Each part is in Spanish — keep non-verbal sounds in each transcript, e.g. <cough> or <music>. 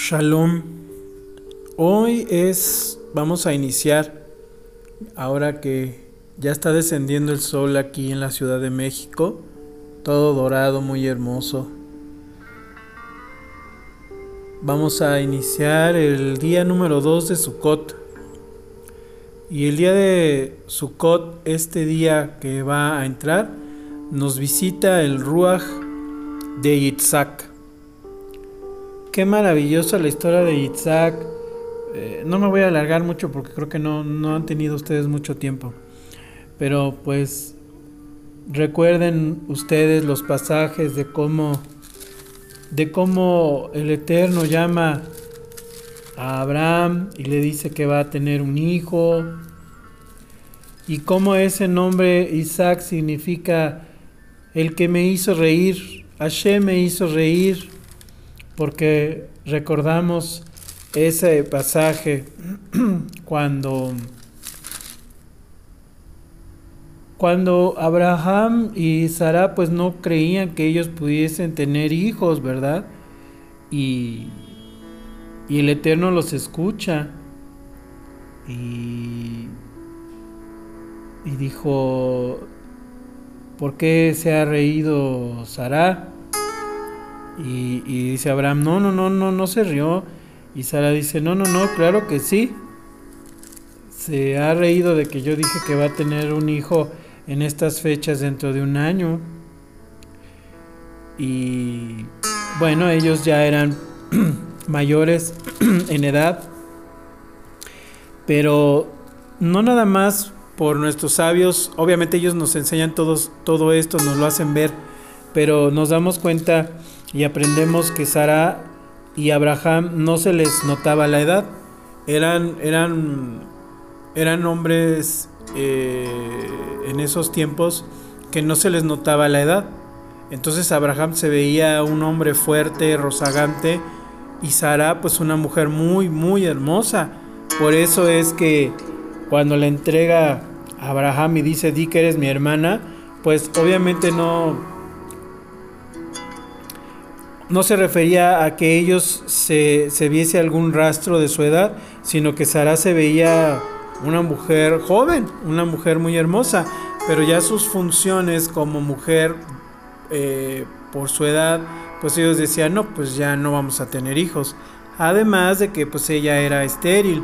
Shalom. Hoy es, vamos a iniciar, ahora que ya está descendiendo el sol aquí en la Ciudad de México, todo dorado, muy hermoso. Vamos a iniciar el día número 2 de Sukkot. Y el día de Sukkot, este día que va a entrar, nos visita el Ruach de Yitzhak. Qué maravillosa la historia de Yitzhak. Eh, no me voy a alargar mucho porque creo que no, no han tenido ustedes mucho tiempo. Pero pues recuerden ustedes los pasajes de cómo de cómo el Eterno llama a Abraham y le dice que va a tener un hijo y cómo ese nombre Isaac significa el que me hizo reír, Hashem me hizo reír porque recordamos ese pasaje <clears throat> cuando cuando Abraham y Sara pues no creían que ellos pudiesen tener hijos, ¿verdad? Y, y el Eterno los escucha y, y dijo, ¿por qué se ha reído Sara? Y, dice Abraham, no, no, no, no, no se rió. Y Sara dice, no, no, no, claro que sí. Se ha reído de que yo dije que va a tener un hijo en estas fechas dentro de un año. Y bueno, ellos ya eran <clears throat> mayores <clears throat> en edad. Pero no nada más por nuestros sabios, obviamente ellos nos enseñan todos, todo esto, nos lo hacen ver, pero nos damos cuenta y aprendemos que Sara y Abraham no se les notaba la edad. Eran, eran, eran hombres eh, en esos tiempos que no se les notaba la edad. Entonces Abraham se veía un hombre fuerte, rozagante, y Sara pues una mujer muy, muy hermosa. Por eso es que cuando le entrega a Abraham y dice, di que eres mi hermana, pues obviamente no, no se refería a que ellos se, viese algún rastro de su edad, sino que Sara se veía una mujer joven, una mujer muy hermosa, pero ya sus funciones como mujer eh, por su edad, pues ellos decían, no, pues ya no vamos a tener hijos. Además de que pues ella era estéril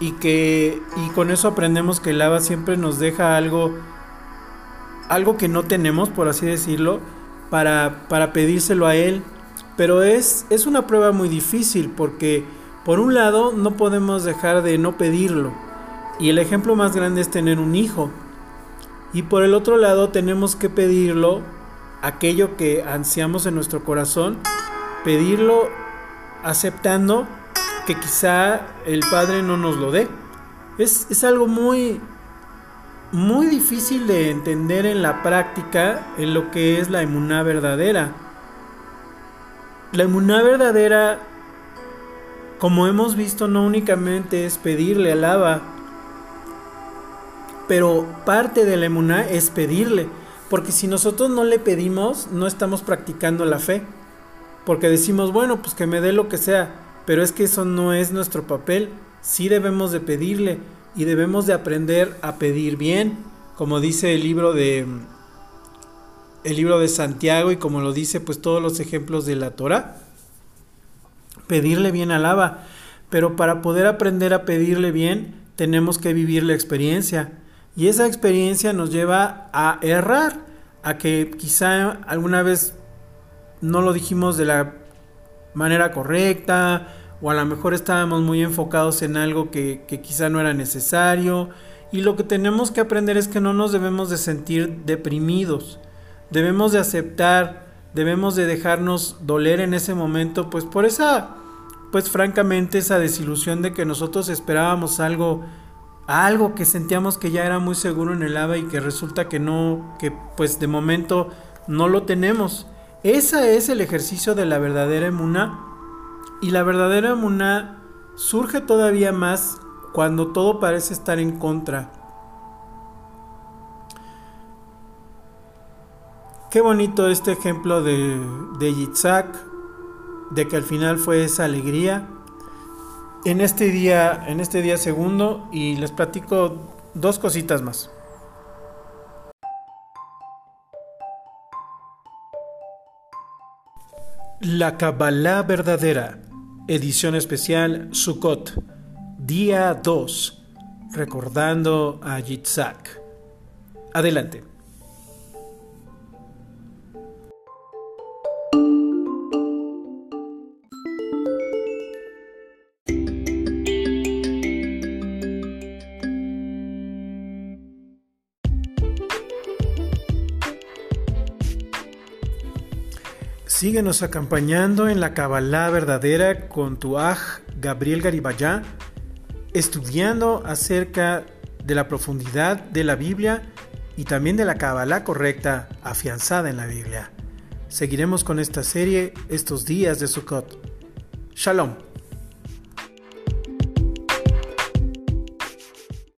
y que y con eso aprendemos que el Lava siempre nos deja algo algo que no tenemos, por así decirlo, para, para pedírselo a él pero es, es una prueba muy difícil porque por un lado no podemos dejar de no pedirlo. Y el ejemplo más grande es tener un hijo. Y por el otro lado tenemos que pedirlo, aquello que ansiamos en nuestro corazón, pedirlo aceptando que quizá el Padre no nos lo dé. Es, es algo muy, muy difícil de entender en la práctica en lo que es la emuná verdadera. La emuná verdadera, como hemos visto, no únicamente es pedirle alaba, pero parte de la emuná es pedirle, porque si nosotros no le pedimos, no estamos practicando la fe, porque decimos, bueno, pues que me dé lo que sea, pero es que eso no es nuestro papel, sí debemos de pedirle y debemos de aprender a pedir bien, como dice el libro de el libro de Santiago y como lo dice pues todos los ejemplos de la Torah. Pedirle bien alaba, pero para poder aprender a pedirle bien tenemos que vivir la experiencia. Y esa experiencia nos lleva a errar, a que quizá alguna vez no lo dijimos de la manera correcta o a lo mejor estábamos muy enfocados en algo que, que quizá no era necesario. Y lo que tenemos que aprender es que no nos debemos de sentir deprimidos debemos de aceptar, debemos de dejarnos doler en ese momento, pues por esa, pues francamente esa desilusión de que nosotros esperábamos algo, algo que sentíamos que ya era muy seguro en el ABA y que resulta que no, que pues de momento no lo tenemos. Ese es el ejercicio de la verdadera emuna y la verdadera emuna surge todavía más cuando todo parece estar en contra Qué bonito este ejemplo de, de Yitzhak, de que al final fue esa alegría en este día, en este día segundo y les platico dos cositas más. La Kabbalah verdadera, edición especial Sukkot, día 2, recordando a Yitzhak. Adelante. Síguenos acompañando en la Kabbalah verdadera con tu Aj Gabriel Garibayá, estudiando acerca de la profundidad de la Biblia y también de la Kabbalah correcta afianzada en la Biblia. Seguiremos con esta serie estos días de Sukkot. Shalom.